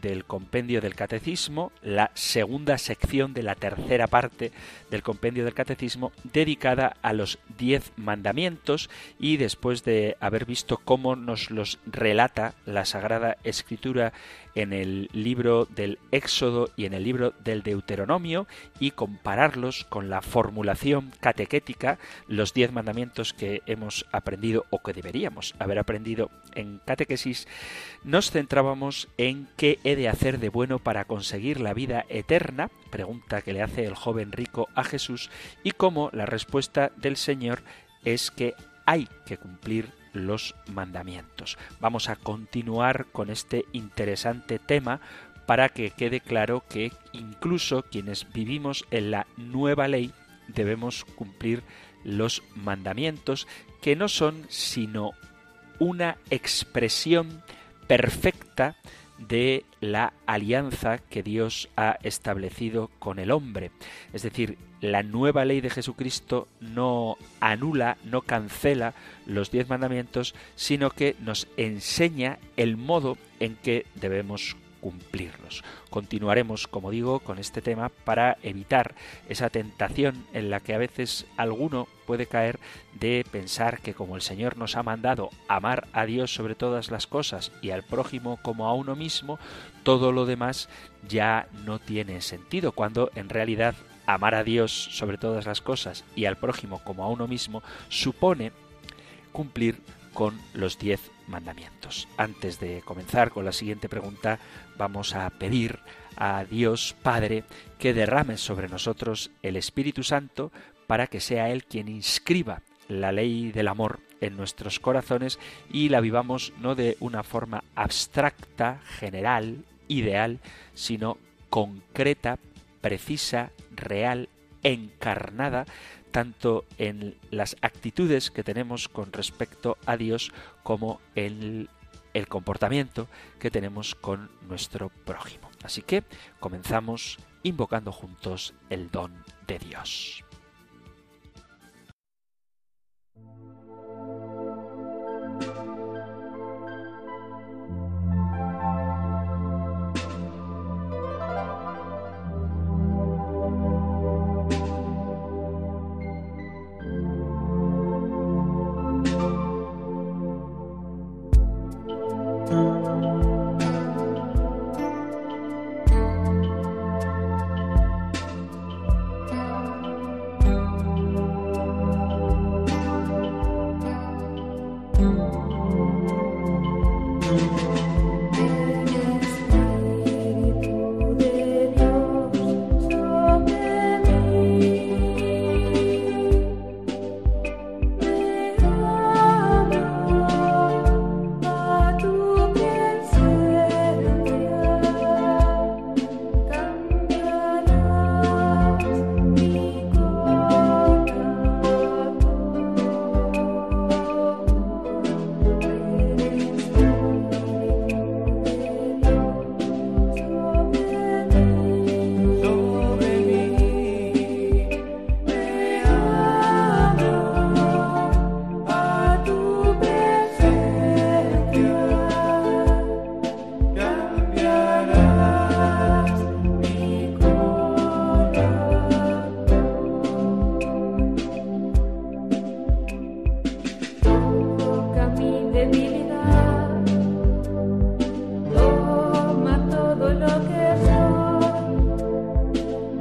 del compendio del catecismo, la segunda sección de la tercera parte del compendio del catecismo dedicada a los diez mandamientos y después de haber visto cómo nos los relata la Sagrada Escritura en el libro del Éxodo y en el libro del Deuteronomio y compararlos con la formulación catequética, los diez mandamientos que hemos aprendido o que deberíamos haber aprendido en catequesis, nos centrábamos en qué he de hacer de bueno para conseguir la vida eterna, pregunta que le hace el joven rico a Jesús, y cómo la respuesta del Señor es que hay que cumplir los mandamientos. Vamos a continuar con este interesante tema para que quede claro que incluso quienes vivimos en la nueva ley debemos cumplir los mandamientos que no son sino una expresión perfecta de la alianza que Dios ha establecido con el hombre. Es decir, la nueva ley de Jesucristo no anula, no cancela los diez mandamientos, sino que nos enseña el modo en que debemos cumplirlos. Continuaremos, como digo, con este tema para evitar esa tentación en la que a veces alguno puede caer de pensar que como el Señor nos ha mandado amar a Dios sobre todas las cosas y al prójimo como a uno mismo, todo lo demás ya no tiene sentido, cuando en realidad amar a Dios sobre todas las cosas y al prójimo como a uno mismo supone cumplir con los diez mandamientos. Antes de comenzar con la siguiente pregunta, vamos a pedir a Dios Padre que derrame sobre nosotros el Espíritu Santo para que sea Él quien inscriba la ley del amor en nuestros corazones y la vivamos no de una forma abstracta, general, ideal, sino concreta, precisa, real, encarnada, tanto en las actitudes que tenemos con respecto a Dios como en el comportamiento que tenemos con nuestro prójimo. Así que comenzamos invocando juntos el don de Dios.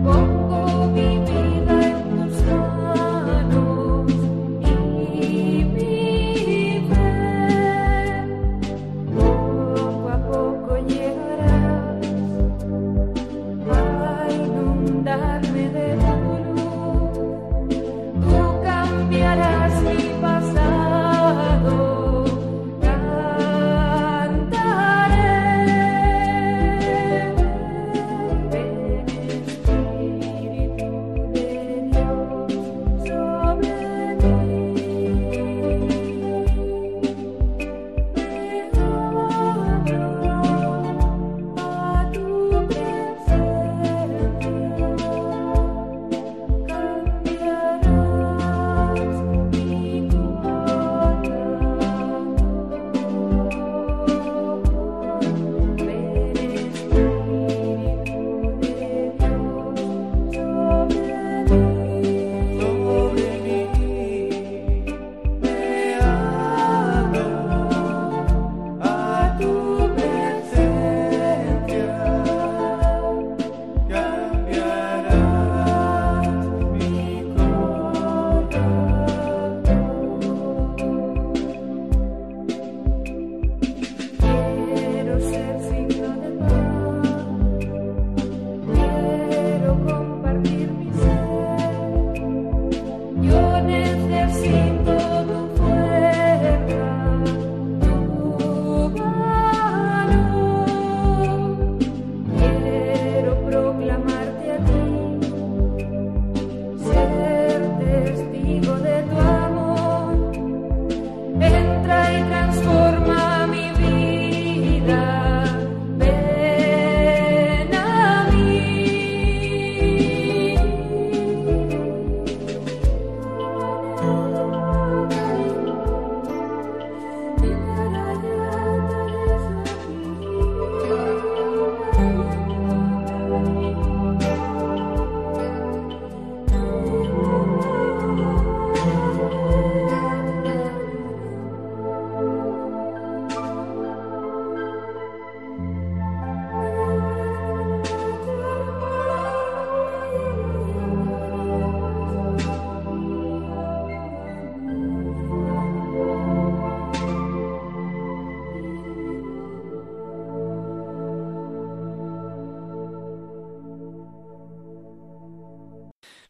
Oh.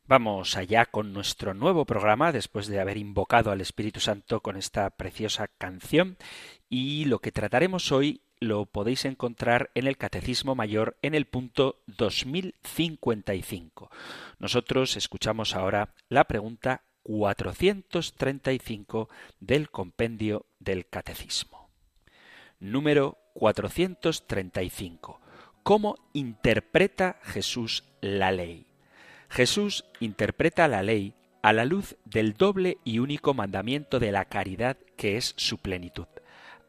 Vamos allá con nuestro nuevo programa después de haber invocado al Espíritu Santo con esta preciosa canción y lo que trataremos hoy lo podéis encontrar en el Catecismo Mayor en el punto 2055. Nosotros escuchamos ahora la pregunta 435 del compendio del Catecismo. Número 435. ¿Cómo interpreta Jesús la ley? Jesús interpreta la ley a la luz del doble y único mandamiento de la caridad que es su plenitud.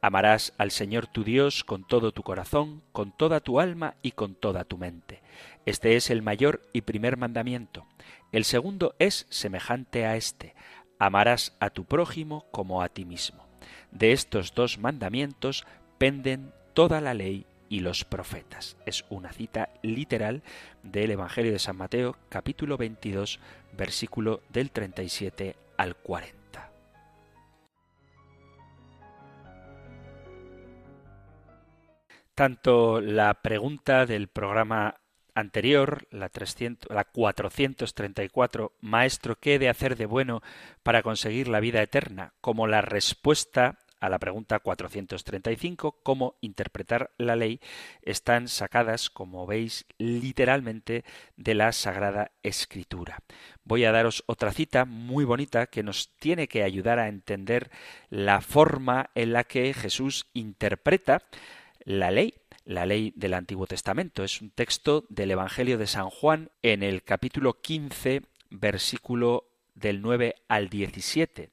Amarás al Señor tu Dios con todo tu corazón, con toda tu alma y con toda tu mente. Este es el mayor y primer mandamiento. El segundo es semejante a este. Amarás a tu prójimo como a ti mismo. De estos dos mandamientos penden toda la ley y los profetas. Es una cita literal del Evangelio de San Mateo, capítulo 22, versículo del 37 al 40. Tanto la pregunta del programa anterior, la, 300, la 434, Maestro, ¿qué he de hacer de bueno para conseguir la vida eterna? como la respuesta a la pregunta 435, cómo interpretar la ley, están sacadas, como veis, literalmente de la Sagrada Escritura. Voy a daros otra cita muy bonita que nos tiene que ayudar a entender la forma en la que Jesús interpreta la ley la ley del Antiguo Testamento. Es un texto del Evangelio de San Juan en el capítulo 15, versículo del 9 al 17.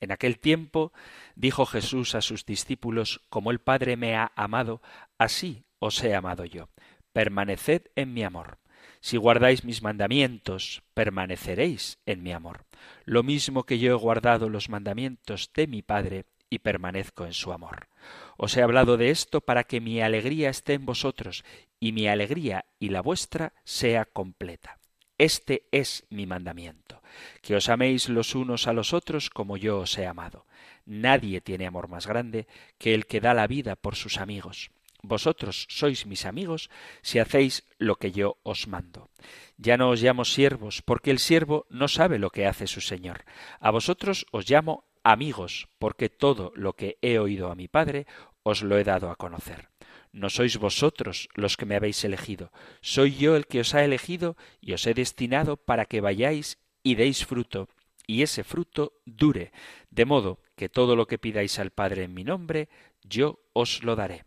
En aquel tiempo dijo Jesús a sus discípulos, Como el Padre me ha amado, así os he amado yo. Permaneced en mi amor. Si guardáis mis mandamientos, permaneceréis en mi amor. Lo mismo que yo he guardado los mandamientos de mi Padre y permanezco en su amor. Os he hablado de esto para que mi alegría esté en vosotros y mi alegría y la vuestra sea completa. Este es mi mandamiento, que os améis los unos a los otros como yo os he amado. Nadie tiene amor más grande que el que da la vida por sus amigos. Vosotros sois mis amigos si hacéis lo que yo os mando. Ya no os llamo siervos, porque el siervo no sabe lo que hace su Señor. A vosotros os llamo amigos, porque todo lo que he oído a mi Padre os lo he dado a conocer. No sois vosotros los que me habéis elegido, soy yo el que os ha elegido y os he destinado para que vayáis y deis fruto, y ese fruto dure, de modo que todo lo que pidáis al Padre en mi nombre, yo os lo daré.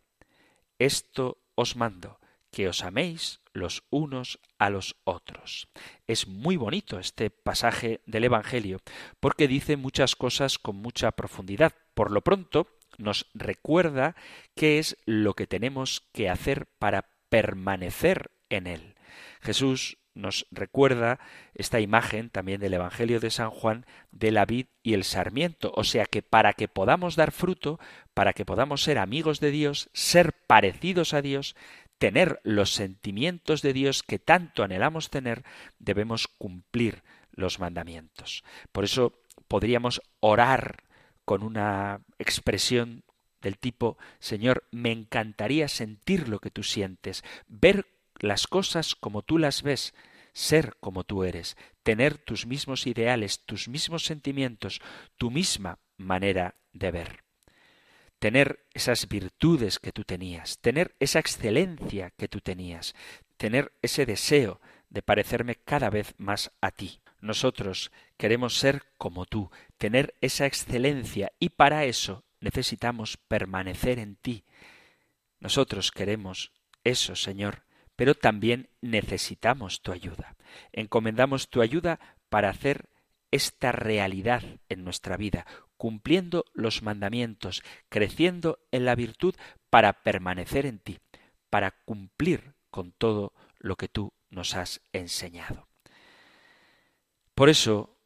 Esto os mando, que os améis los unos a los otros. Es muy bonito este pasaje del Evangelio, porque dice muchas cosas con mucha profundidad. Por lo pronto, nos recuerda qué es lo que tenemos que hacer para permanecer en Él. Jesús nos recuerda esta imagen también del Evangelio de San Juan de la vid y el sarmiento, o sea que para que podamos dar fruto, para que podamos ser amigos de Dios, ser parecidos a Dios, tener los sentimientos de Dios que tanto anhelamos tener, debemos cumplir los mandamientos. Por eso podríamos orar con una expresión del tipo Señor, me encantaría sentir lo que tú sientes, ver las cosas como tú las ves, ser como tú eres, tener tus mismos ideales, tus mismos sentimientos, tu misma manera de ver. Tener esas virtudes que tú tenías, tener esa excelencia que tú tenías, tener ese deseo de parecerme cada vez más a ti. Nosotros queremos ser como tú, tener esa excelencia y para eso necesitamos permanecer en ti. Nosotros queremos eso, Señor, pero también necesitamos tu ayuda. Encomendamos tu ayuda para hacer esta realidad en nuestra vida, cumpliendo los mandamientos, creciendo en la virtud para permanecer en ti, para cumplir con todo lo que tú nos has enseñado. Por eso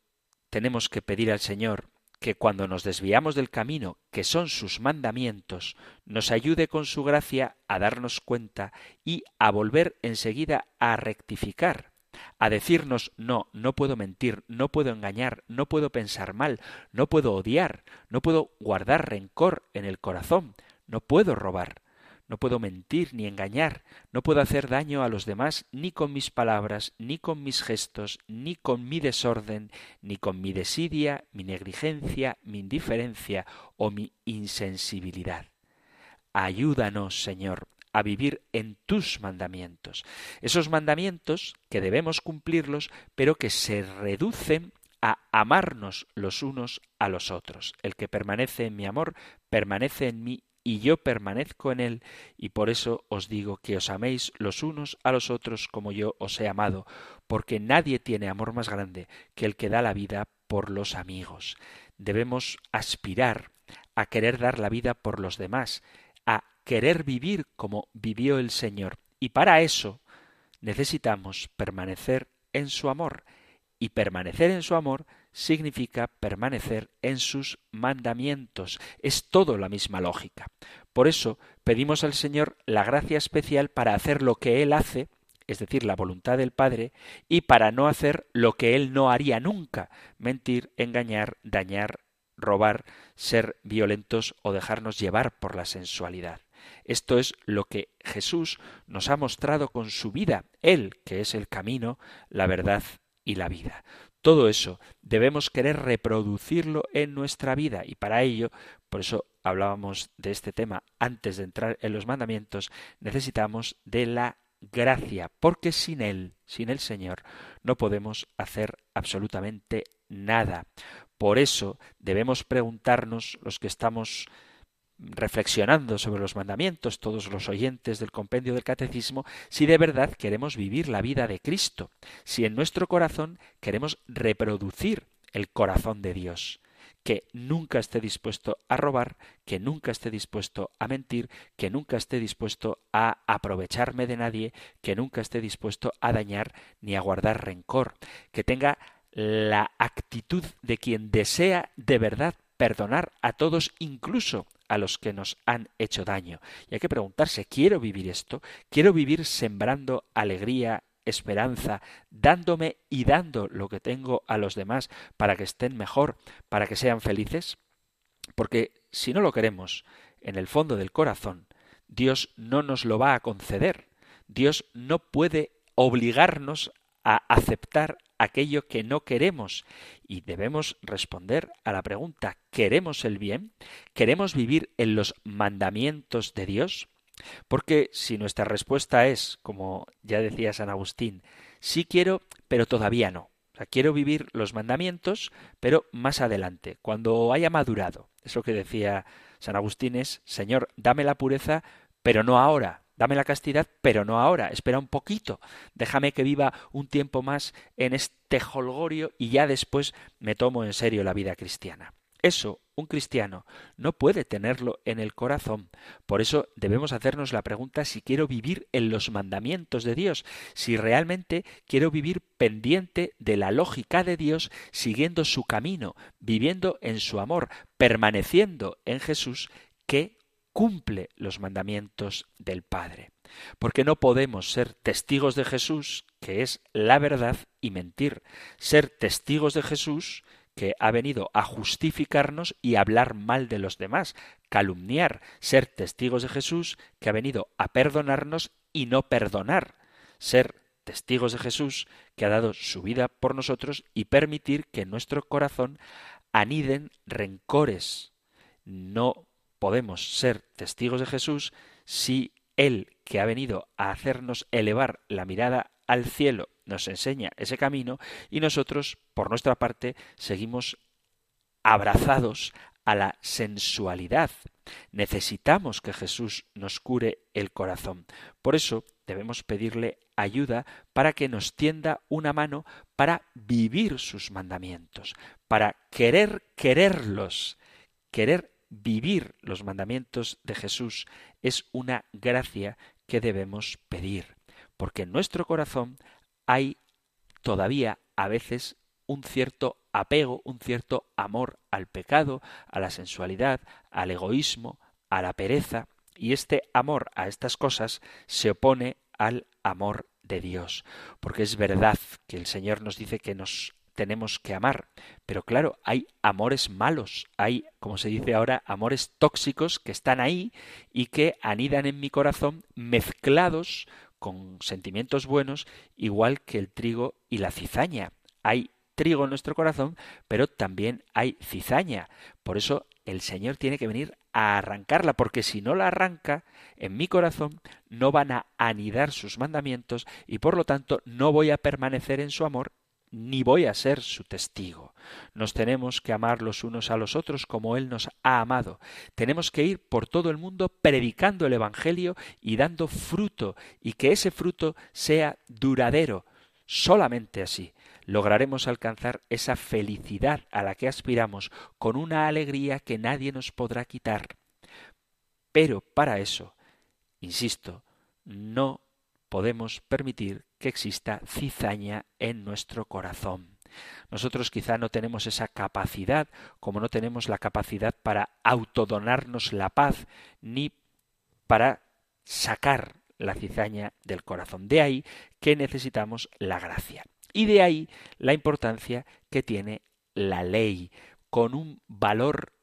tenemos que pedir al Señor que cuando nos desviamos del camino, que son sus mandamientos, nos ayude con su gracia a darnos cuenta y a volver enseguida a rectificar, a decirnos no, no puedo mentir, no puedo engañar, no puedo pensar mal, no puedo odiar, no puedo guardar rencor en el corazón, no puedo robar, no puedo mentir ni engañar, no puedo hacer daño a los demás ni con mis palabras, ni con mis gestos, ni con mi desorden, ni con mi desidia, mi negligencia, mi indiferencia o mi insensibilidad. Ayúdanos, Señor, a vivir en tus mandamientos. Esos mandamientos que debemos cumplirlos, pero que se reducen a amarnos los unos a los otros. El que permanece en mi amor, permanece en mí y yo permanezco en él, y por eso os digo que os améis los unos a los otros como yo os he amado, porque nadie tiene amor más grande que el que da la vida por los amigos. Debemos aspirar a querer dar la vida por los demás, a querer vivir como vivió el Señor, y para eso necesitamos permanecer en su amor, y permanecer en su amor significa permanecer en sus mandamientos. Es todo la misma lógica. Por eso pedimos al Señor la gracia especial para hacer lo que Él hace, es decir, la voluntad del Padre, y para no hacer lo que Él no haría nunca, mentir, engañar, dañar, robar, ser violentos o dejarnos llevar por la sensualidad. Esto es lo que Jesús nos ha mostrado con su vida, Él, que es el camino, la verdad y la vida. Todo eso debemos querer reproducirlo en nuestra vida y para ello, por eso hablábamos de este tema antes de entrar en los mandamientos, necesitamos de la gracia, porque sin Él, sin el Señor, no podemos hacer absolutamente nada. Por eso debemos preguntarnos, los que estamos reflexionando sobre los mandamientos, todos los oyentes del compendio del catecismo, si de verdad queremos vivir la vida de Cristo, si en nuestro corazón queremos reproducir el corazón de Dios, que nunca esté dispuesto a robar, que nunca esté dispuesto a mentir, que nunca esté dispuesto a aprovecharme de nadie, que nunca esté dispuesto a dañar ni a guardar rencor, que tenga la actitud de quien desea de verdad perdonar a todos, incluso a los que nos han hecho daño. Y hay que preguntarse, ¿quiero vivir esto? ¿Quiero vivir sembrando alegría, esperanza, dándome y dando lo que tengo a los demás para que estén mejor, para que sean felices? Porque si no lo queremos, en el fondo del corazón, Dios no nos lo va a conceder. Dios no puede obligarnos a aceptar aquello que no queremos y debemos responder a la pregunta ¿queremos el bien? ¿Queremos vivir en los mandamientos de Dios? Porque si nuestra respuesta es, como ya decía San Agustín, sí quiero, pero todavía no. Quiero vivir los mandamientos, pero más adelante, cuando haya madurado. Eso que decía San Agustín es, Señor, dame la pureza, pero no ahora, Dame la castidad, pero no ahora. Espera un poquito. Déjame que viva un tiempo más en este holgorio y ya después me tomo en serio la vida cristiana. Eso un cristiano no puede tenerlo en el corazón. Por eso debemos hacernos la pregunta si quiero vivir en los mandamientos de Dios, si realmente quiero vivir pendiente de la lógica de Dios, siguiendo su camino, viviendo en su amor, permaneciendo en Jesús, que cumple los mandamientos del Padre. Porque no podemos ser testigos de Jesús, que es la verdad, y mentir. Ser testigos de Jesús, que ha venido a justificarnos y hablar mal de los demás, calumniar. Ser testigos de Jesús, que ha venido a perdonarnos y no perdonar. Ser testigos de Jesús, que ha dado su vida por nosotros y permitir que en nuestro corazón aniden rencores. No podemos ser testigos de Jesús si Él, que ha venido a hacernos elevar la mirada al cielo, nos enseña ese camino y nosotros, por nuestra parte, seguimos abrazados a la sensualidad. Necesitamos que Jesús nos cure el corazón. Por eso debemos pedirle ayuda para que nos tienda una mano para vivir sus mandamientos, para querer quererlos, querer vivir los mandamientos de Jesús es una gracia que debemos pedir, porque en nuestro corazón hay todavía a veces un cierto apego, un cierto amor al pecado, a la sensualidad, al egoísmo, a la pereza, y este amor a estas cosas se opone al amor de Dios, porque es verdad que el Señor nos dice que nos tenemos que amar. Pero claro, hay amores malos, hay, como se dice ahora, amores tóxicos que están ahí y que anidan en mi corazón mezclados con sentimientos buenos, igual que el trigo y la cizaña. Hay trigo en nuestro corazón, pero también hay cizaña. Por eso el Señor tiene que venir a arrancarla, porque si no la arranca, en mi corazón no van a anidar sus mandamientos y por lo tanto no voy a permanecer en su amor ni voy a ser su testigo. Nos tenemos que amar los unos a los otros como Él nos ha amado. Tenemos que ir por todo el mundo predicando el Evangelio y dando fruto, y que ese fruto sea duradero. Solamente así lograremos alcanzar esa felicidad a la que aspiramos con una alegría que nadie nos podrá quitar. Pero para eso, insisto, no podemos permitir que exista cizaña en nuestro corazón. Nosotros quizá no tenemos esa capacidad, como no tenemos la capacidad para autodonarnos la paz, ni para sacar la cizaña del corazón. De ahí que necesitamos la gracia. Y de ahí la importancia que tiene la ley, con un valor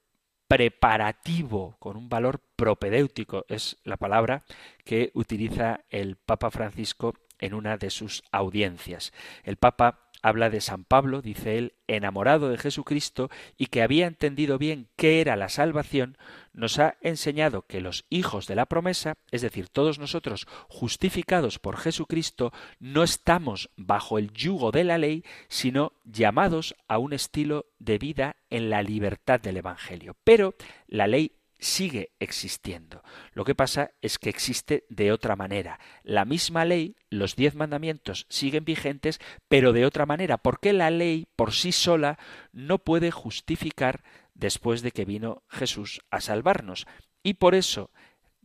preparativo, con un valor propedéutico, es la palabra que utiliza el Papa Francisco en una de sus audiencias. El Papa habla de San Pablo, dice él, enamorado de Jesucristo y que había entendido bien qué era la salvación, nos ha enseñado que los hijos de la promesa, es decir, todos nosotros justificados por Jesucristo, no estamos bajo el yugo de la ley, sino llamados a un estilo de vida en la libertad del Evangelio. Pero la ley sigue existiendo. Lo que pasa es que existe de otra manera. La misma ley, los diez mandamientos siguen vigentes, pero de otra manera, porque la ley por sí sola no puede justificar después de que vino Jesús a salvarnos. Y por eso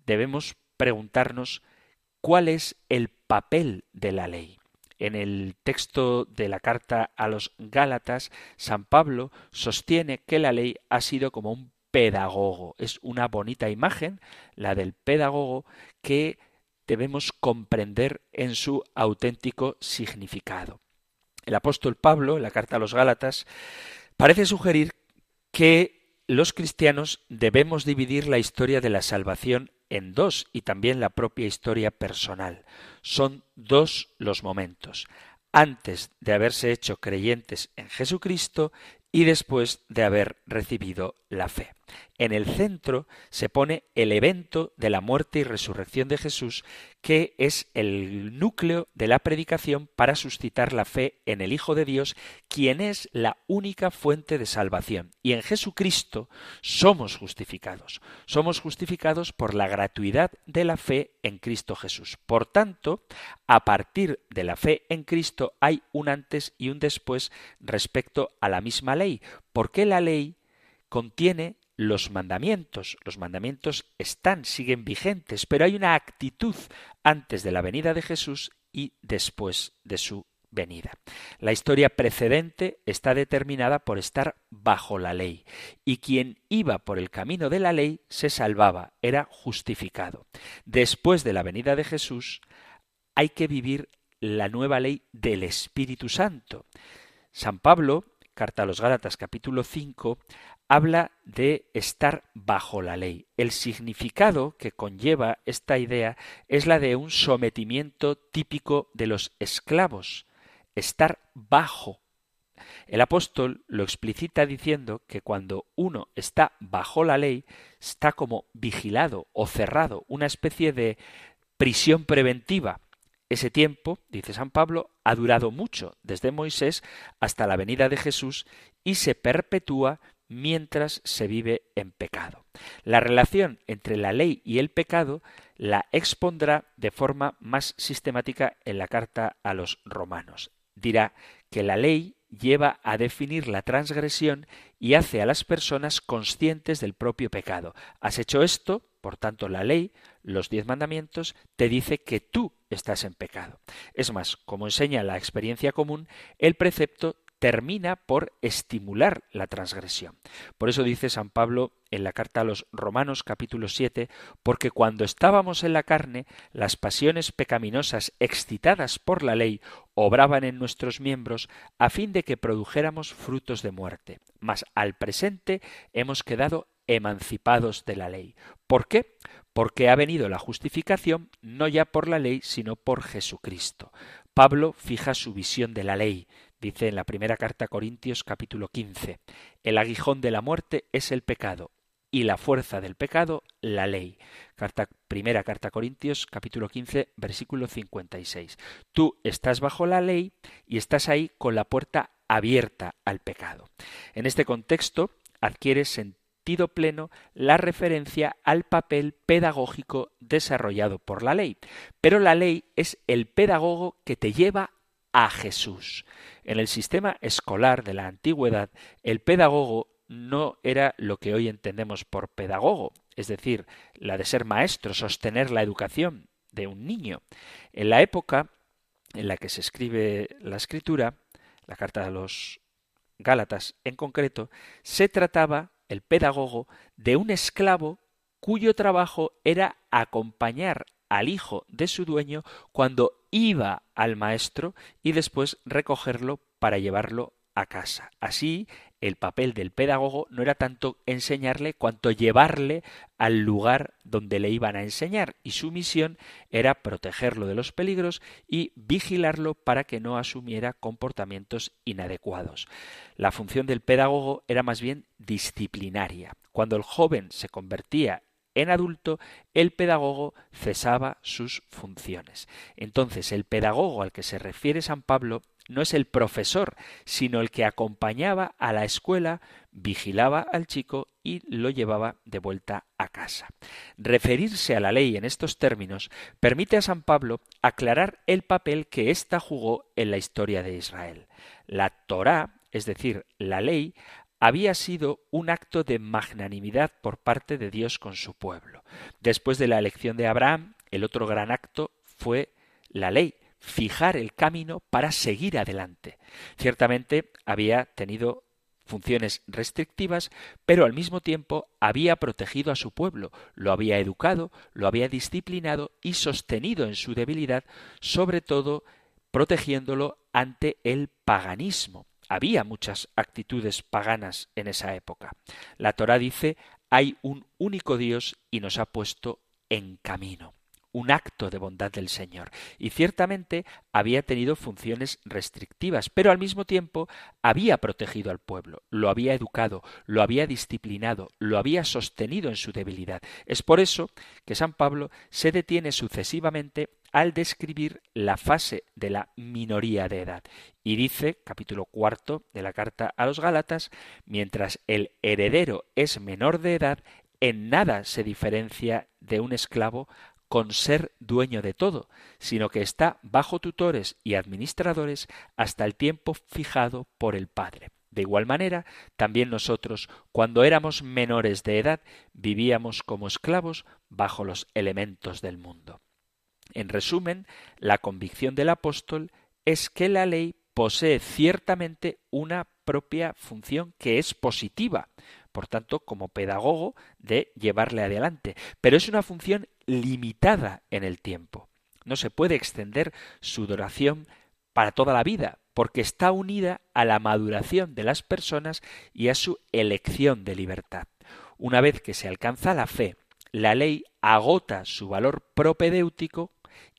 debemos preguntarnos cuál es el papel de la ley. En el texto de la carta a los Gálatas, San Pablo sostiene que la ley ha sido como un pedagogo. Es una bonita imagen, la del pedagogo, que debemos comprender en su auténtico significado. El apóstol Pablo, en la carta a los Gálatas, parece sugerir que los cristianos debemos dividir la historia de la salvación en dos y también la propia historia personal. Son dos los momentos antes de haberse hecho creyentes en Jesucristo y después de haber recibido la fe. En el centro se pone el evento de la muerte y resurrección de Jesús, que es el núcleo de la predicación para suscitar la fe en el Hijo de Dios, quien es la única fuente de salvación. Y en Jesucristo somos justificados. Somos justificados por la gratuidad de la fe en Cristo Jesús. Por tanto, a partir de la fe en Cristo hay un antes y un después respecto a la misma ley, porque la ley contiene los mandamientos. Los mandamientos están, siguen vigentes, pero hay una actitud antes de la venida de Jesús y después de su venida. La historia precedente está determinada por estar bajo la ley, y quien iba por el camino de la ley se salvaba, era justificado. Después de la venida de Jesús hay que vivir la nueva ley del Espíritu Santo. San Pablo, carta a los Gálatas capítulo 5, habla de estar bajo la ley. El significado que conlleva esta idea es la de un sometimiento típico de los esclavos, estar bajo. El apóstol lo explicita diciendo que cuando uno está bajo la ley, está como vigilado o cerrado, una especie de prisión preventiva. Ese tiempo, dice San Pablo, ha durado mucho, desde Moisés hasta la venida de Jesús, y se perpetúa mientras se vive en pecado. La relación entre la ley y el pecado la expondrá de forma más sistemática en la carta a los romanos. Dirá que la ley lleva a definir la transgresión y hace a las personas conscientes del propio pecado. Has hecho esto, por tanto la ley, los diez mandamientos, te dice que tú estás en pecado. Es más, como enseña la experiencia común, el precepto termina por estimular la transgresión. Por eso dice San Pablo en la carta a los Romanos capítulo 7, porque cuando estábamos en la carne, las pasiones pecaminosas excitadas por la ley obraban en nuestros miembros a fin de que produjéramos frutos de muerte. Mas al presente hemos quedado emancipados de la ley. ¿Por qué? Porque ha venido la justificación no ya por la ley, sino por Jesucristo. Pablo fija su visión de la ley. Dice en la primera carta a Corintios capítulo 15, el aguijón de la muerte es el pecado y la fuerza del pecado la ley. Carta, primera carta a Corintios capítulo 15 versículo 56. Tú estás bajo la ley y estás ahí con la puerta abierta al pecado. En este contexto adquiere sentido pleno la referencia al papel pedagógico desarrollado por la ley. Pero la ley es el pedagogo que te lleva a Jesús. En el sistema escolar de la antigüedad, el pedagogo no era lo que hoy entendemos por pedagogo, es decir, la de ser maestro, sostener la educación de un niño. En la época en la que se escribe la escritura, la carta de los Gálatas en concreto, se trataba, el pedagogo, de un esclavo cuyo trabajo era acompañar al hijo de su dueño cuando iba al maestro y después recogerlo para llevarlo a casa. Así, el papel del pedagogo no era tanto enseñarle cuanto llevarle al lugar donde le iban a enseñar y su misión era protegerlo de los peligros y vigilarlo para que no asumiera comportamientos inadecuados. La función del pedagogo era más bien disciplinaria. Cuando el joven se convertía en adulto, el pedagogo cesaba sus funciones. Entonces, el pedagogo al que se refiere San Pablo no es el profesor, sino el que acompañaba a la escuela, vigilaba al chico y lo llevaba de vuelta a casa. Referirse a la ley en estos términos permite a San Pablo aclarar el papel que ésta jugó en la historia de Israel. La Torá, es decir, la ley, había sido un acto de magnanimidad por parte de Dios con su pueblo. Después de la elección de Abraham, el otro gran acto fue la ley, fijar el camino para seguir adelante. Ciertamente había tenido funciones restrictivas, pero al mismo tiempo había protegido a su pueblo, lo había educado, lo había disciplinado y sostenido en su debilidad, sobre todo protegiéndolo ante el paganismo. Había muchas actitudes paganas en esa época. La Torá dice hay un único Dios y nos ha puesto en camino un acto de bondad del Señor. Y ciertamente había tenido funciones restrictivas, pero al mismo tiempo había protegido al pueblo, lo había educado, lo había disciplinado, lo había sostenido en su debilidad. Es por eso que San Pablo se detiene sucesivamente al describir la fase de la minoría de edad. Y dice, capítulo cuarto de la carta a los Gálatas, mientras el heredero es menor de edad, en nada se diferencia de un esclavo con ser dueño de todo, sino que está bajo tutores y administradores hasta el tiempo fijado por el Padre. De igual manera, también nosotros, cuando éramos menores de edad, vivíamos como esclavos bajo los elementos del mundo. En resumen, la convicción del apóstol es que la ley posee ciertamente una propia función que es positiva, por tanto, como pedagogo, de llevarle adelante, pero es una función limitada en el tiempo. No se puede extender su duración para toda la vida, porque está unida a la maduración de las personas y a su elección de libertad. Una vez que se alcanza la fe, la ley agota su valor propedéutico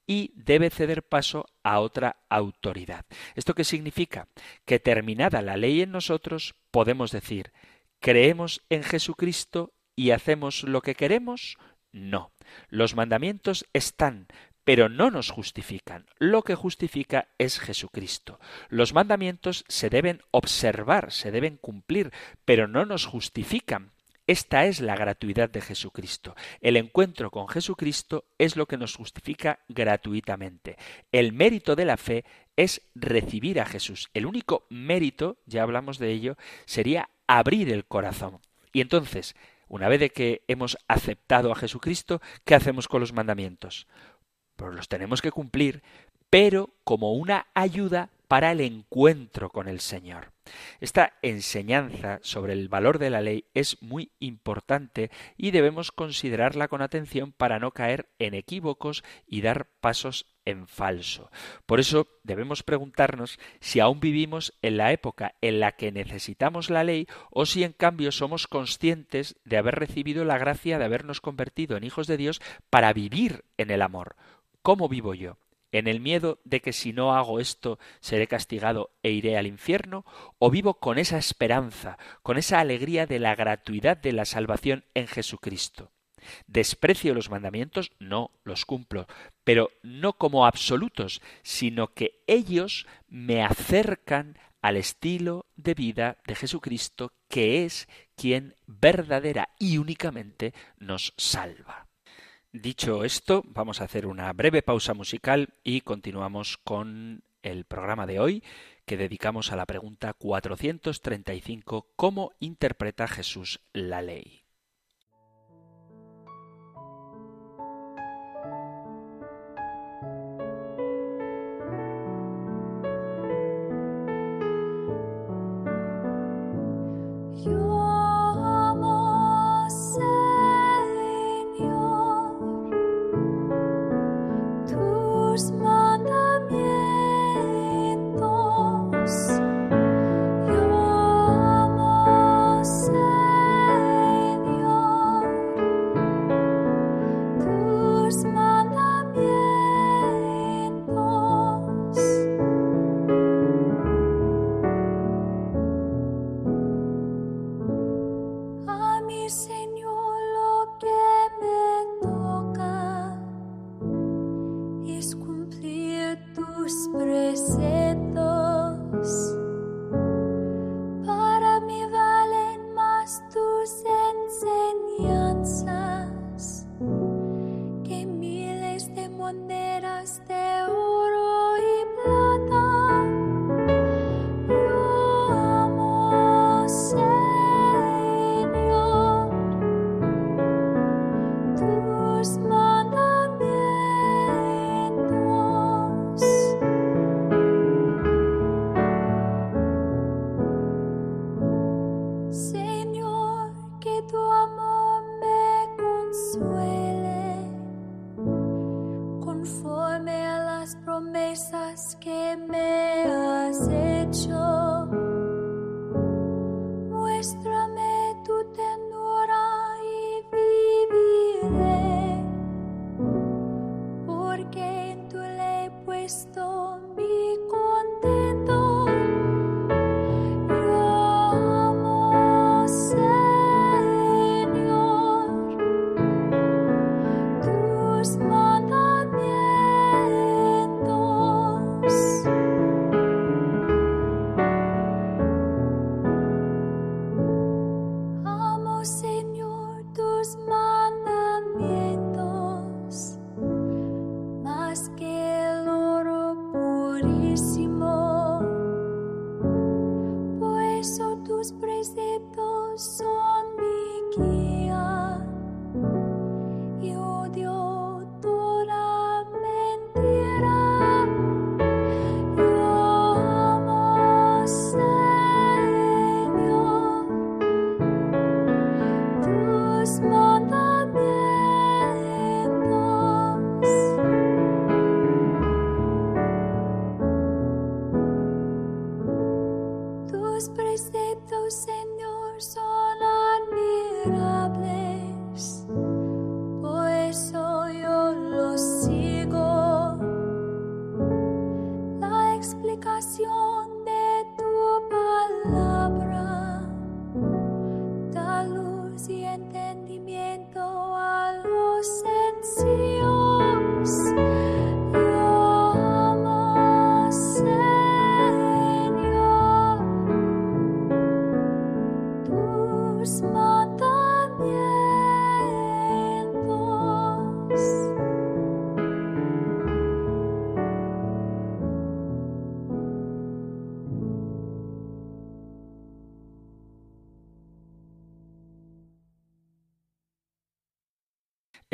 y debe ceder paso a otra autoridad. ¿Esto qué significa? Que terminada la ley en nosotros, podemos decir, ¿creemos en Jesucristo y hacemos lo que queremos? No. Los mandamientos están, pero no nos justifican. Lo que justifica es Jesucristo. Los mandamientos se deben observar, se deben cumplir, pero no nos justifican. Esta es la gratuidad de Jesucristo. El encuentro con Jesucristo es lo que nos justifica gratuitamente. El mérito de la fe es recibir a Jesús. El único mérito, ya hablamos de ello, sería abrir el corazón. Y entonces, una vez de que hemos aceptado a Jesucristo, ¿qué hacemos con los mandamientos? Pues los tenemos que cumplir, pero como una ayuda para el encuentro con el Señor. Esta enseñanza sobre el valor de la ley es muy importante y debemos considerarla con atención para no caer en equívocos y dar pasos en falso. Por eso debemos preguntarnos si aún vivimos en la época en la que necesitamos la ley o si en cambio somos conscientes de haber recibido la gracia de habernos convertido en hijos de Dios para vivir en el amor. ¿Cómo vivo yo? En el miedo de que si no hago esto seré castigado e iré al infierno, o vivo con esa esperanza, con esa alegría de la gratuidad de la salvación en Jesucristo. Desprecio los mandamientos, no los cumplo, pero no como absolutos, sino que ellos me acercan al estilo de vida de Jesucristo, que es quien verdadera y únicamente nos salva. Dicho esto, vamos a hacer una breve pausa musical y continuamos con el programa de hoy que dedicamos a la pregunta 435 ¿Cómo interpreta Jesús la ley?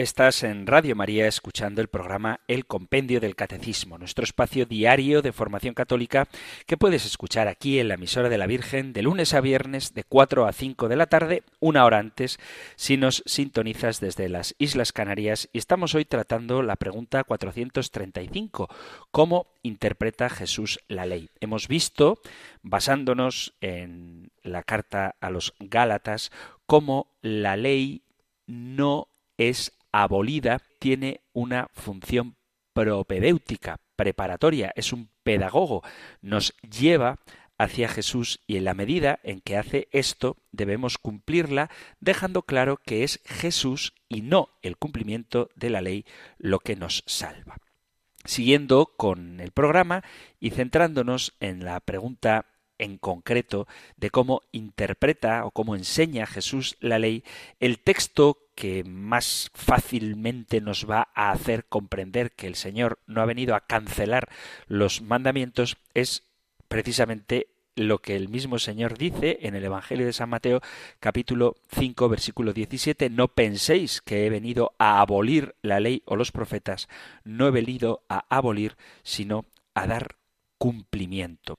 Estás en Radio María escuchando el programa El Compendio del Catecismo, nuestro espacio diario de formación católica que puedes escuchar aquí en la emisora de la Virgen de lunes a viernes de 4 a 5 de la tarde, una hora antes, si nos sintonizas desde las Islas Canarias. Y estamos hoy tratando la pregunta 435, ¿cómo interpreta Jesús la ley? Hemos visto, basándonos en la carta a los Gálatas, cómo la ley no es abolida tiene una función propedéutica, preparatoria, es un pedagogo, nos lleva hacia Jesús y en la medida en que hace esto debemos cumplirla dejando claro que es Jesús y no el cumplimiento de la ley lo que nos salva. Siguiendo con el programa y centrándonos en la pregunta en concreto de cómo interpreta o cómo enseña Jesús la ley, el texto que más fácilmente nos va a hacer comprender que el Señor no ha venido a cancelar los mandamientos es precisamente lo que el mismo Señor dice en el Evangelio de San Mateo capítulo 5 versículo 17, no penséis que he venido a abolir la ley o los profetas, no he venido a abolir, sino a dar cumplimiento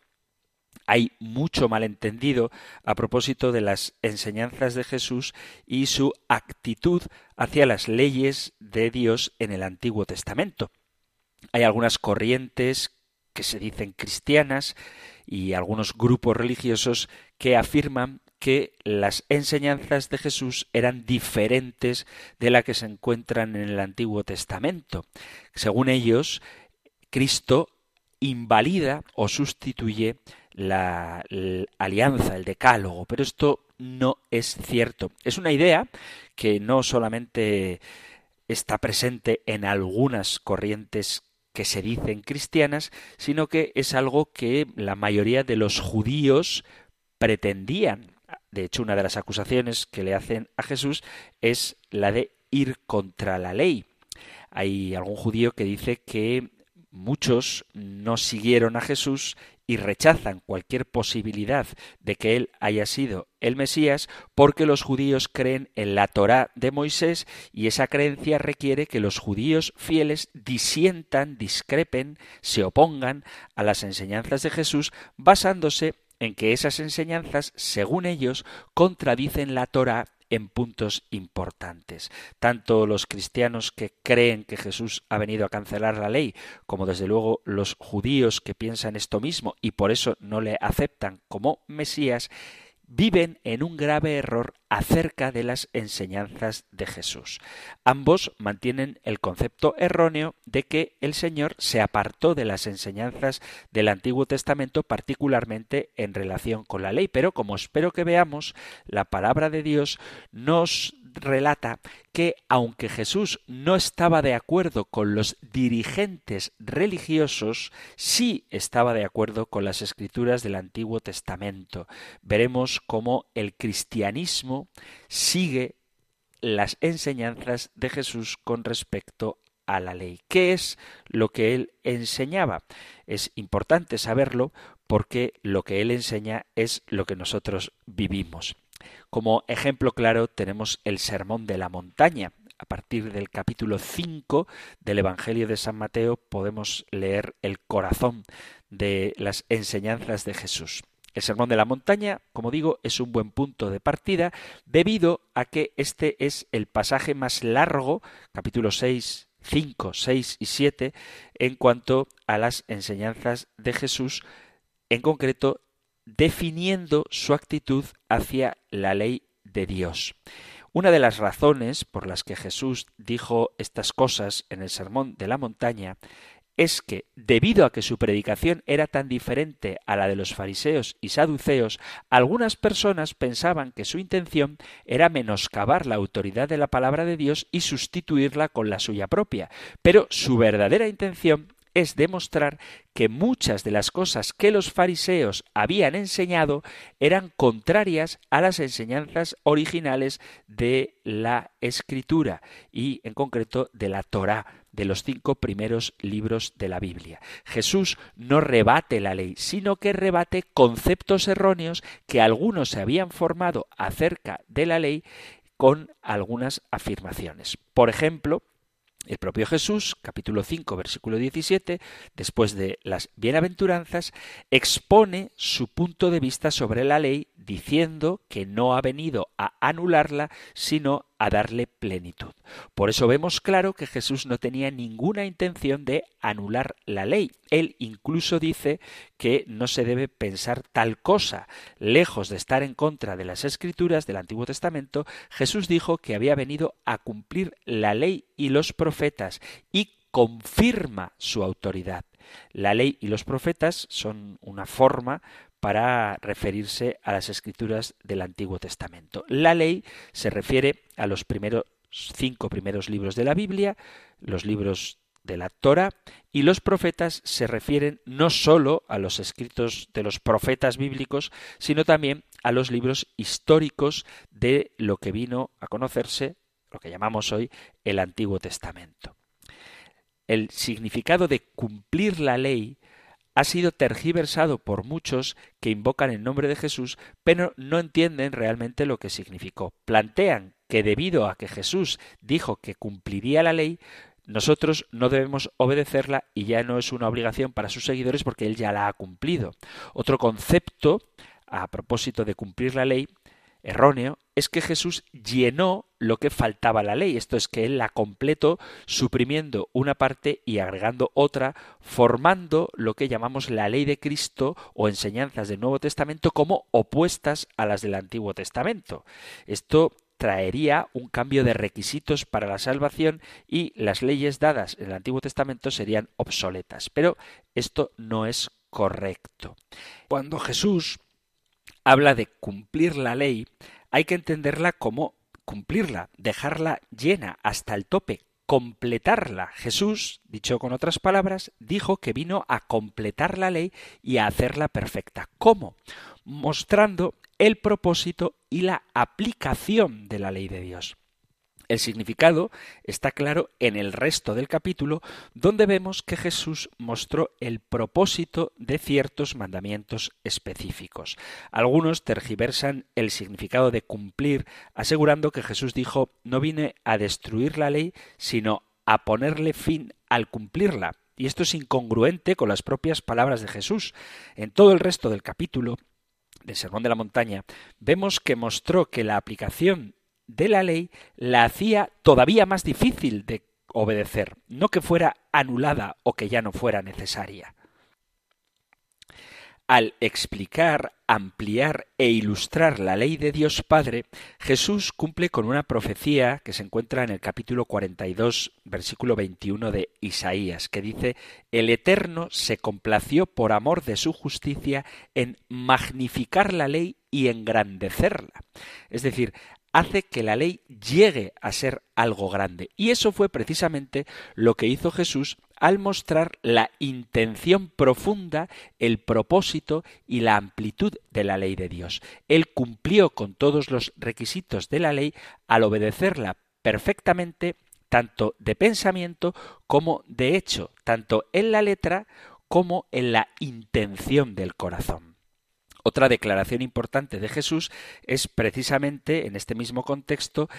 hay mucho malentendido a propósito de las enseñanzas de Jesús y su actitud hacia las leyes de Dios en el Antiguo Testamento. Hay algunas corrientes que se dicen cristianas y algunos grupos religiosos que afirman que las enseñanzas de Jesús eran diferentes de las que se encuentran en el Antiguo Testamento. Según ellos, Cristo invalida o sustituye la, alianza, el decálogo, pero esto no es cierto. Es una idea que no solamente está presente en algunas corrientes que se dicen cristianas, sino que es algo que la mayoría de los judíos pretendían. De hecho, una de las acusaciones que le hacen a Jesús es la de ir contra la ley. Hay algún judío que dice que muchos no siguieron a Jesús y rechazan cualquier posibilidad de que él haya sido el Mesías porque los judíos creen en la Torá de Moisés y esa creencia requiere que los judíos fieles disientan, discrepen, se opongan a las enseñanzas de Jesús basándose en que esas enseñanzas, según ellos, contradicen la Torá en puntos importantes. Tanto los cristianos que creen que Jesús ha venido a cancelar la ley, como desde luego los judíos que piensan esto mismo y por eso no le aceptan como Mesías, viven en un grave error acerca de las enseñanzas de Jesús. Ambos mantienen el concepto erróneo de que el Señor se apartó de las enseñanzas del Antiguo Testamento, particularmente en relación con la ley, pero como espero que veamos, la palabra de Dios nos relata que aunque Jesús no estaba de acuerdo con los dirigentes religiosos, sí estaba de acuerdo con las escrituras del Antiguo Testamento. Veremos cómo el cristianismo sigue las enseñanzas de Jesús con respecto a la ley. ¿Qué es lo que él enseñaba? Es importante saberlo porque lo que él enseña es lo que nosotros vivimos. Como ejemplo claro tenemos el Sermón de la Montaña. A partir del capítulo 5 del Evangelio de San Mateo podemos leer el corazón de las enseñanzas de Jesús. El Sermón de la Montaña, como digo, es un buen punto de partida debido a que este es el pasaje más largo, capítulo 6, 5, 6 y 7, en cuanto a las enseñanzas de Jesús, en concreto definiendo su actitud hacia la ley de Dios. Una de las razones por las que Jesús dijo estas cosas en el Sermón de la Montaña es que, debido a que su predicación era tan diferente a la de los fariseos y saduceos, algunas personas pensaban que su intención era menoscabar la autoridad de la palabra de Dios y sustituirla con la suya propia, pero su verdadera intención es demostrar que muchas de las cosas que los fariseos habían enseñado eran contrarias a las enseñanzas originales de la escritura y en concreto de la Torá, de los cinco primeros libros de la Biblia. Jesús no rebate la ley, sino que rebate conceptos erróneos que algunos se habían formado acerca de la ley con algunas afirmaciones. Por ejemplo, el propio Jesús, capítulo 5, versículo 17, después de las bienaventuranzas, expone su punto de vista sobre la ley diciendo que no ha venido a anularla, sino a darle plenitud. Por eso vemos claro que Jesús no tenía ninguna intención de anular la ley. Él incluso dice que no se debe pensar tal cosa. Lejos de estar en contra de las escrituras del Antiguo Testamento, Jesús dijo que había venido a cumplir la ley y los profetas y confirma su autoridad. La ley y los profetas son una forma para referirse a las escrituras del Antiguo Testamento. La ley se refiere a los primeros cinco primeros libros de la Biblia, los libros de la Torah, y los profetas se refieren no sólo a los escritos de los profetas bíblicos, sino también a los libros históricos de lo que vino a conocerse, lo que llamamos hoy el Antiguo Testamento. El significado de cumplir la ley ha sido tergiversado por muchos que invocan el nombre de Jesús, pero no entienden realmente lo que significó. Plantean que debido a que Jesús dijo que cumpliría la ley, nosotros no debemos obedecerla y ya no es una obligación para sus seguidores porque él ya la ha cumplido. Otro concepto a propósito de cumplir la ley erróneo es que Jesús llenó lo que faltaba a la ley. Esto es que él la completó suprimiendo una parte y agregando otra, formando lo que llamamos la ley de Cristo o enseñanzas del Nuevo Testamento como opuestas a las del Antiguo Testamento. Esto traería un cambio de requisitos para la salvación y las leyes dadas en el Antiguo Testamento serían obsoletas. Pero esto no es correcto. Cuando Jesús habla de cumplir la ley, hay que entenderla como cumplirla, dejarla llena hasta el tope, completarla. Jesús, dicho con otras palabras, dijo que vino a completar la ley y a hacerla perfecta. ¿Cómo? Mostrando el propósito y la aplicación de la ley de Dios. El significado está claro en el resto del capítulo, donde vemos que Jesús mostró el propósito de ciertos mandamientos específicos. Algunos tergiversan el significado de cumplir, asegurando que Jesús dijo no vine a destruir la ley, sino a ponerle fin al cumplirla. Y esto es incongruente con las propias palabras de Jesús. En todo el resto del capítulo del Sermón de la Montaña, vemos que mostró que la aplicación de la ley la hacía todavía más difícil de obedecer, no que fuera anulada o que ya no fuera necesaria. Al explicar, ampliar e ilustrar la ley de Dios Padre, Jesús cumple con una profecía que se encuentra en el capítulo 42, versículo 21 de Isaías, que dice, El Eterno se complació por amor de su justicia en magnificar la ley y engrandecerla. Es decir, hace que la ley llegue a ser algo grande. Y eso fue precisamente lo que hizo Jesús al mostrar la intención profunda, el propósito y la amplitud de la ley de Dios. Él cumplió con todos los requisitos de la ley al obedecerla perfectamente, tanto de pensamiento como de hecho, tanto en la letra como en la intención del corazón. Otra declaración importante de Jesús es precisamente en este mismo contexto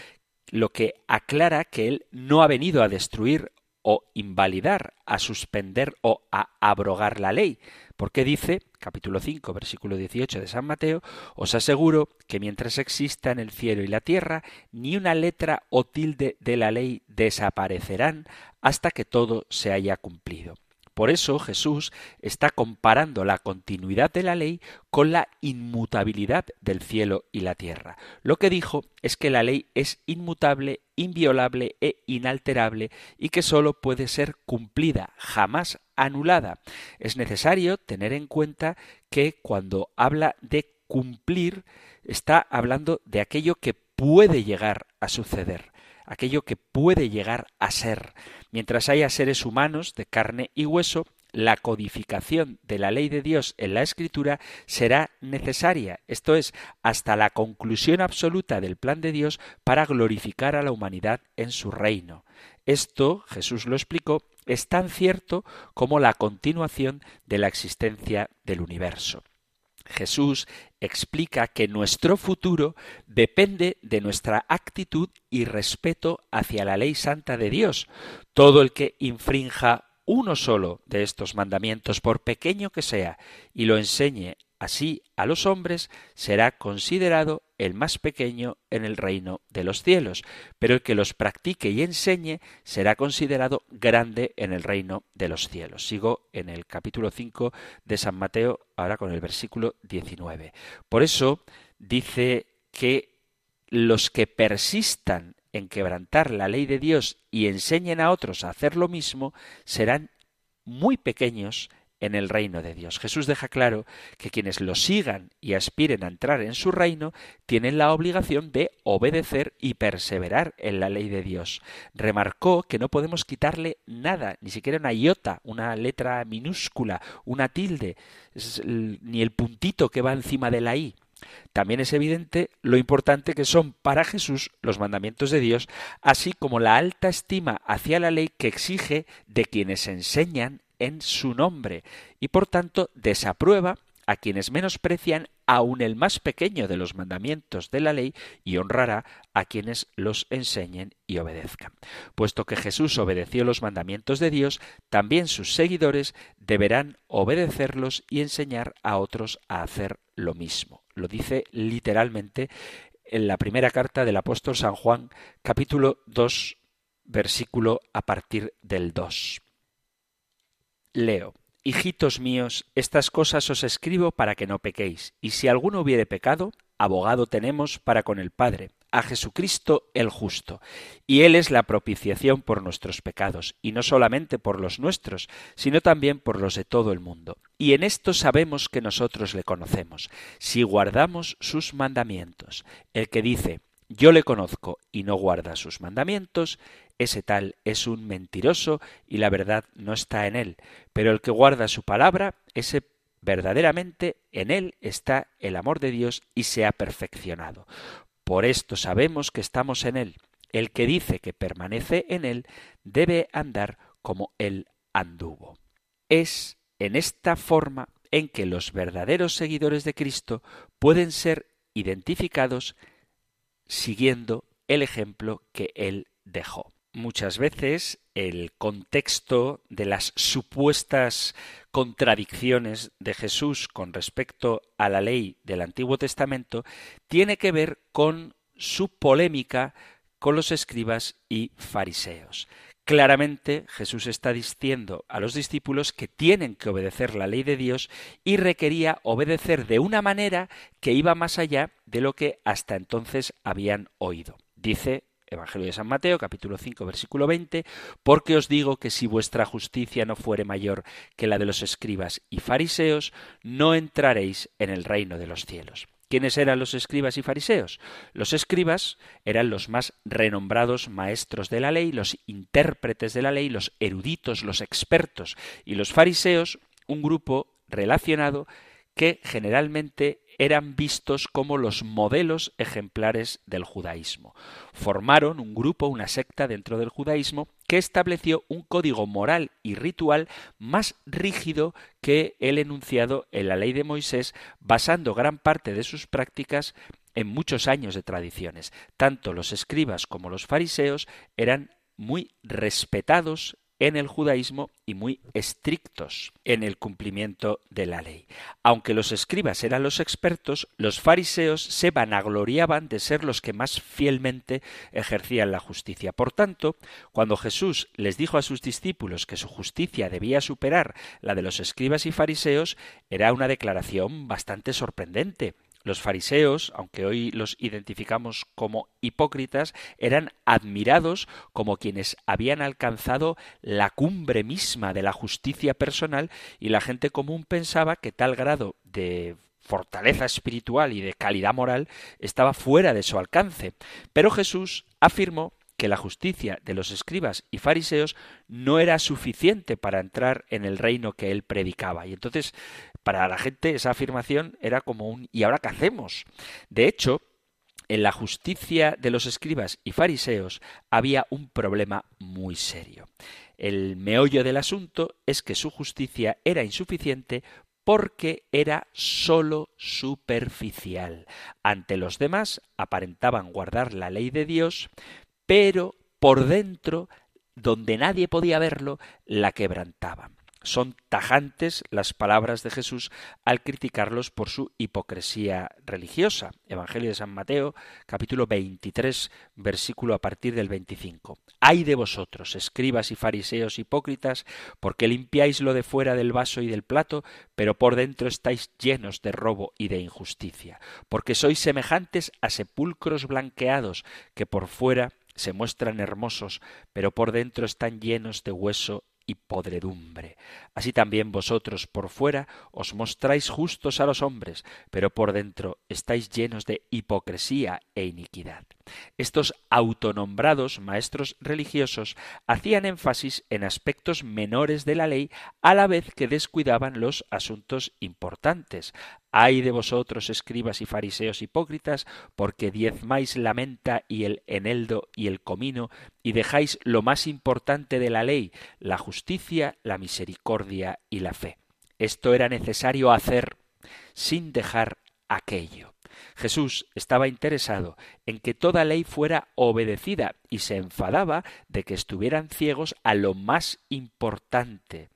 lo que aclara que Él no ha venido a destruir o invalidar, a suspender o a abrogar la ley. Porque dice, capítulo 5, versículo 18 de San Mateo, os aseguro que mientras exista en el cielo y la tierra, ni una letra o tilde de la ley desaparecerán hasta que todo se haya cumplido. Por eso Jesús está comparando la continuidad de la ley con la inmutabilidad del cielo y la tierra. Lo que dijo es que la ley es inmutable, inviolable e inalterable y que sólo puede ser cumplida, jamás anulada. Es necesario tener en cuenta que cuando habla de cumplir está hablando de aquello que puede llegar a suceder aquello que puede llegar a ser. Mientras haya seres humanos de carne y hueso, la codificación de la ley de Dios en la Escritura será necesaria, esto es, hasta la conclusión absoluta del plan de Dios para glorificar a la humanidad en su reino. Esto, Jesús lo explicó, es tan cierto como la continuación de la existencia del universo. Jesús explica que nuestro futuro depende de nuestra actitud y respeto hacia la ley santa de Dios. Todo el que infrinja uno solo de estos mandamientos, por pequeño que sea, y lo enseñe así a los hombres, será considerado el más pequeño en el reino de los cielos, pero el que los practique y enseñe será considerado grande en el reino de los cielos. Sigo en el capítulo 5 de San Mateo, ahora con el versículo 19. Por eso dice que los que persistan en quebrantar la ley de Dios y enseñen a otros a hacer lo mismo, serán muy pequeños en el reino de Dios. Jesús deja claro que quienes lo sigan y aspiren a entrar en su reino tienen la obligación de obedecer y perseverar en la ley de Dios. Remarcó que no podemos quitarle nada, ni siquiera una iota, una letra minúscula, una tilde, ni el puntito que va encima de la i. También es evidente lo importante que son para Jesús los mandamientos de Dios, así como la alta estima hacia la ley que exige de quienes enseñan en su nombre, y por tanto desaprueba a quienes menosprecian aun el más pequeño de los mandamientos de la ley y honrará a quienes los enseñen y obedezcan. Puesto que Jesús obedeció los mandamientos de Dios, también sus seguidores deberán obedecerlos y enseñar a otros a hacer lo mismo. Lo dice literalmente en la primera carta del apóstol San Juan, capítulo 2, versículo a partir del 2. Leo. Hijitos míos, estas cosas os escribo para que no pequéis, y si alguno hubiere pecado, abogado tenemos para con el Padre, a Jesucristo el justo, y Él es la propiciación por nuestros pecados, y no solamente por los nuestros, sino también por los de todo el mundo. Y en esto sabemos que nosotros le conocemos, si guardamos sus mandamientos. El que dice, yo le conozco y no guarda sus mandamientos, ese tal es un mentiroso y la verdad no está en él. Pero el que guarda su palabra, ese verdaderamente en él está el amor de Dios y se ha perfeccionado. Por esto sabemos que estamos en él. El que dice que permanece en él debe andar como él anduvo. Es en esta forma en que los verdaderos seguidores de Cristo pueden ser identificados siguiendo el ejemplo que él dejó muchas veces el contexto de las supuestas contradicciones de Jesús con respecto a la ley del Antiguo Testamento tiene que ver con su polémica con los escribas y fariseos. Claramente Jesús está diciendo a los discípulos que tienen que obedecer la ley de Dios y requería obedecer de una manera que iba más allá de lo que hasta entonces habían oído. Dice Evangelio de San Mateo, capítulo 5, versículo 20, porque os digo que si vuestra justicia no fuere mayor que la de los escribas y fariseos, no entraréis en el reino de los cielos. ¿Quiénes eran los escribas y fariseos? Los escribas eran los más renombrados maestros de la ley, los intérpretes de la ley, los eruditos, los expertos, y los fariseos, un grupo relacionado que generalmente eran vistos como los modelos ejemplares del judaísmo. Formaron un grupo, una secta dentro del judaísmo que estableció un código moral y ritual más rígido que el enunciado en la ley de Moisés, basando gran parte de sus prácticas en muchos años de tradiciones. Tanto los escribas como los fariseos eran muy respetados en el judaísmo y muy estrictos en el cumplimiento de la ley. Aunque los escribas eran los expertos, los fariseos se vanagloriaban de ser los que más fielmente ejercían la justicia. Por tanto, cuando Jesús les dijo a sus discípulos que su justicia debía superar la de los escribas y fariseos, era una declaración bastante sorprendente. Los fariseos, aunque hoy los identificamos como hipócritas, eran admirados como quienes habían alcanzado la cumbre misma de la justicia personal y la gente común pensaba que tal grado de fortaleza espiritual y de calidad moral estaba fuera de su alcance. Pero Jesús afirmó que la justicia de los escribas y fariseos no era suficiente para entrar en el reino que él predicaba. Y entonces, para la gente, esa afirmación era como un ¿y ahora qué hacemos? De hecho, en la justicia de los escribas y fariseos había un problema muy serio. El meollo del asunto es que su justicia era insuficiente porque era sólo superficial. Ante los demás aparentaban guardar la ley de Dios, pero por dentro, donde nadie podía verlo, la quebrantaban. Son tajantes las palabras de Jesús al criticarlos por su hipocresía religiosa. Evangelio de San Mateo, capítulo 23, versículo a partir del 25. Ay de vosotros, escribas y fariseos hipócritas, porque limpiáis lo de fuera del vaso y del plato, pero por dentro estáis llenos de robo y de injusticia, porque sois semejantes a sepulcros blanqueados, que por fuera se muestran hermosos, pero por dentro están llenos de hueso y podredumbre. Así también vosotros por fuera os mostráis justos a los hombres, pero por dentro estáis llenos de hipocresía e iniquidad. Estos autonombrados maestros religiosos hacían énfasis en aspectos menores de la ley a la vez que descuidaban los asuntos importantes. Ay de vosotros, escribas y fariseos hipócritas, porque diezmáis la menta y el eneldo y el comino, y dejáis lo más importante de la ley, la justicia, la misericordia y la fe. Esto era necesario hacer sin dejar aquello. Jesús estaba interesado en que toda ley fuera obedecida y se enfadaba de que estuvieran ciegos a lo más importante.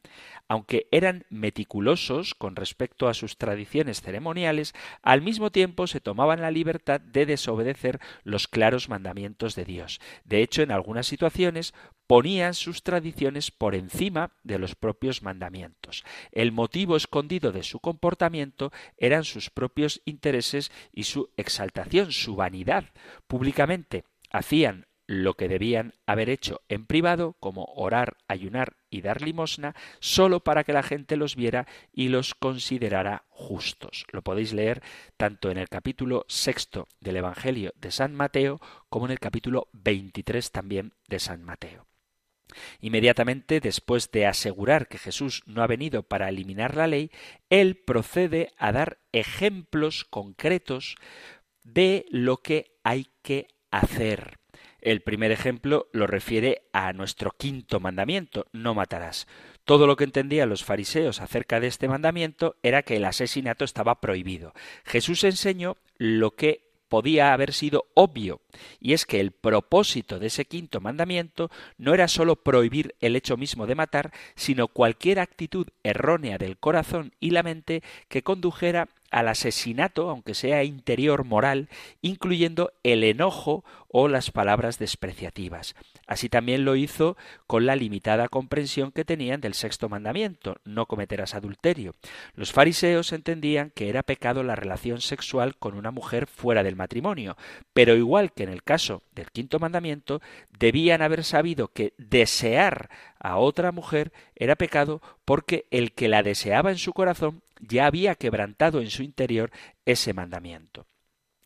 Aunque eran meticulosos con respecto a sus tradiciones ceremoniales, al mismo tiempo se tomaban la libertad de desobedecer los claros mandamientos de Dios. De hecho, en algunas situaciones ponían sus tradiciones por encima de los propios mandamientos. El motivo escondido de su comportamiento eran sus propios intereses y su exaltación, su vanidad. Públicamente hacían lo que debían haber hecho en privado, como orar, ayunar y dar limosna, solo para que la gente los viera y los considerara justos. Lo podéis leer tanto en el capítulo sexto del Evangelio de San Mateo como en el capítulo 23 también de San Mateo. Inmediatamente después de asegurar que Jesús no ha venido para eliminar la ley, él procede a dar ejemplos concretos de lo que hay que hacer. El primer ejemplo lo refiere a nuestro quinto mandamiento, no matarás. Todo lo que entendían los fariseos acerca de este mandamiento era que el asesinato estaba prohibido. Jesús enseñó lo que podía haber sido obvio, y es que el propósito de ese quinto mandamiento no era sólo prohibir el hecho mismo de matar, sino cualquier actitud errónea del corazón y la mente que condujera al asesinato, aunque sea interior moral, incluyendo el enojo o las palabras despreciativas. Así también lo hizo con la limitada comprensión que tenían del sexto mandamiento, no cometerás adulterio. Los fariseos entendían que era pecado la relación sexual con una mujer fuera del matrimonio, pero igual que en el caso del quinto mandamiento, debían haber sabido que desear a otra mujer era pecado porque el que la deseaba en su corazón ya había quebrantado en su interior ese mandamiento.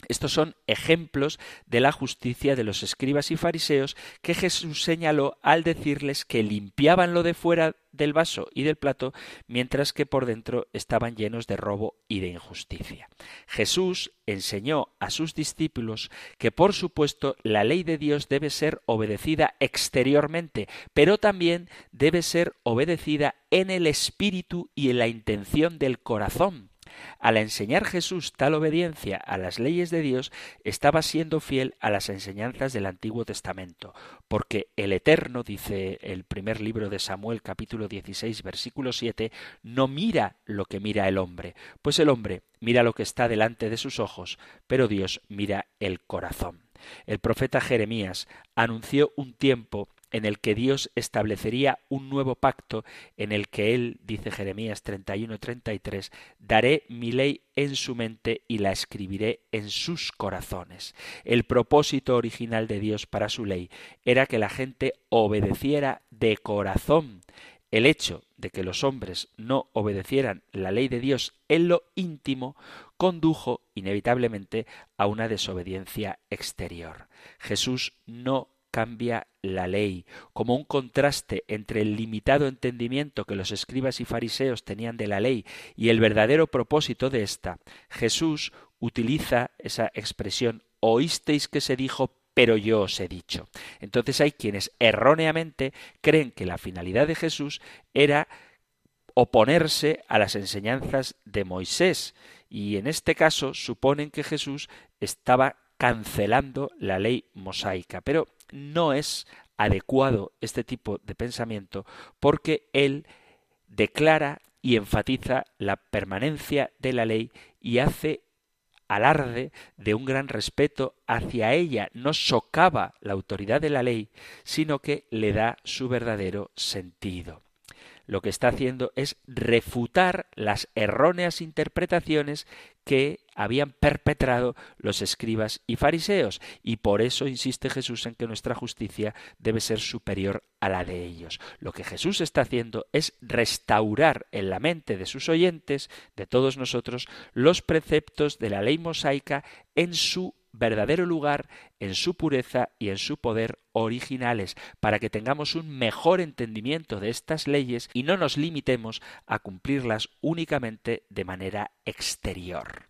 Estos son ejemplos de la justicia de los escribas y fariseos que Jesús señaló al decirles que limpiaban lo de fuera del vaso y del plato, mientras que por dentro estaban llenos de robo y de injusticia. Jesús enseñó a sus discípulos que por supuesto la ley de Dios debe ser obedecida exteriormente, pero también debe ser obedecida en el espíritu y en la intención del corazón. Al enseñar Jesús tal obediencia a las leyes de Dios, estaba siendo fiel a las enseñanzas del Antiguo Testamento, porque el Eterno, dice el primer libro de Samuel capítulo 16 versículo 7, no mira lo que mira el hombre, pues el hombre mira lo que está delante de sus ojos, pero Dios mira el corazón. El profeta Jeremías anunció un tiempo en el que Dios establecería un nuevo pacto en el que él, dice Jeremías 31-33, daré mi ley en su mente y la escribiré en sus corazones. El propósito original de Dios para su ley era que la gente obedeciera de corazón. El hecho de que los hombres no obedecieran la ley de Dios en lo íntimo condujo inevitablemente a una desobediencia exterior. Jesús no cambia la ley, como un contraste entre el limitado entendimiento que los escribas y fariseos tenían de la ley y el verdadero propósito de ésta, Jesús utiliza esa expresión oísteis que se dijo pero yo os he dicho. Entonces hay quienes erróneamente creen que la finalidad de Jesús era oponerse a las enseñanzas de Moisés y en este caso suponen que Jesús estaba cancelando la ley mosaica, pero no es adecuado este tipo de pensamiento porque él declara y enfatiza la permanencia de la ley y hace alarde de un gran respeto hacia ella, no socava la autoridad de la ley, sino que le da su verdadero sentido lo que está haciendo es refutar las erróneas interpretaciones que habían perpetrado los escribas y fariseos, y por eso insiste Jesús en que nuestra justicia debe ser superior a la de ellos. Lo que Jesús está haciendo es restaurar en la mente de sus oyentes, de todos nosotros, los preceptos de la ley mosaica en su verdadero lugar en su pureza y en su poder originales, para que tengamos un mejor entendimiento de estas leyes y no nos limitemos a cumplirlas únicamente de manera exterior.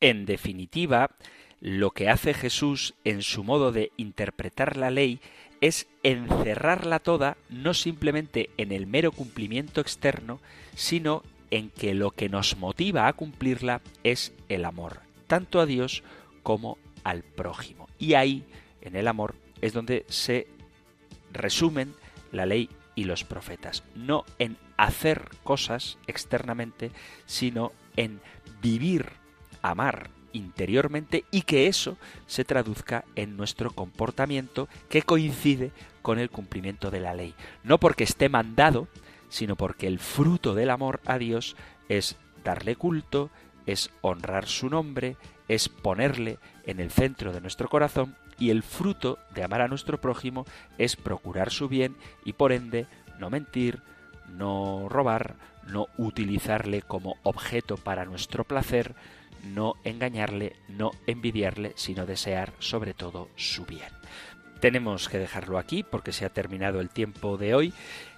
En definitiva, lo que hace Jesús en su modo de interpretar la ley es encerrarla toda no simplemente en el mero cumplimiento externo, sino en que lo que nos motiva a cumplirla es el amor, tanto a Dios como al prójimo. Y ahí, en el amor, es donde se resumen la ley y los profetas. No en hacer cosas externamente, sino en vivir, amar interiormente y que eso se traduzca en nuestro comportamiento que coincide con el cumplimiento de la ley. No porque esté mandado, sino porque el fruto del amor a Dios es darle culto, es honrar su nombre, es ponerle en el centro de nuestro corazón y el fruto de amar a nuestro prójimo es procurar su bien y por ende no mentir, no robar, no utilizarle como objeto para nuestro placer, no engañarle, no envidiarle, sino desear sobre todo su bien. Tenemos que dejarlo aquí porque se ha terminado el tiempo de hoy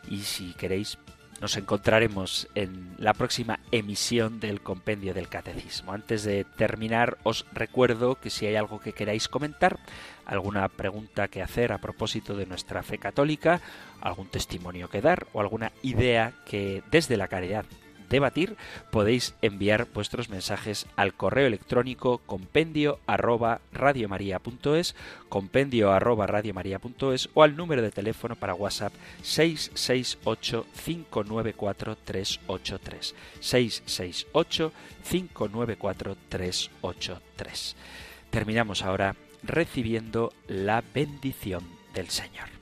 y si queréis nos encontraremos en la próxima emisión del Compendio del Catecismo. Antes de terminar, os recuerdo que si hay algo que queráis comentar, alguna pregunta que hacer a propósito de nuestra fe católica, algún testimonio que dar o alguna idea que desde la caridad debatir, podéis enviar vuestros mensajes al correo electrónico compendio arroba radiomaria.es, compendio arroba radiomaria.es o al número de teléfono para WhatsApp 668 594 383. 668 594 383. Terminamos ahora recibiendo la bendición del Señor.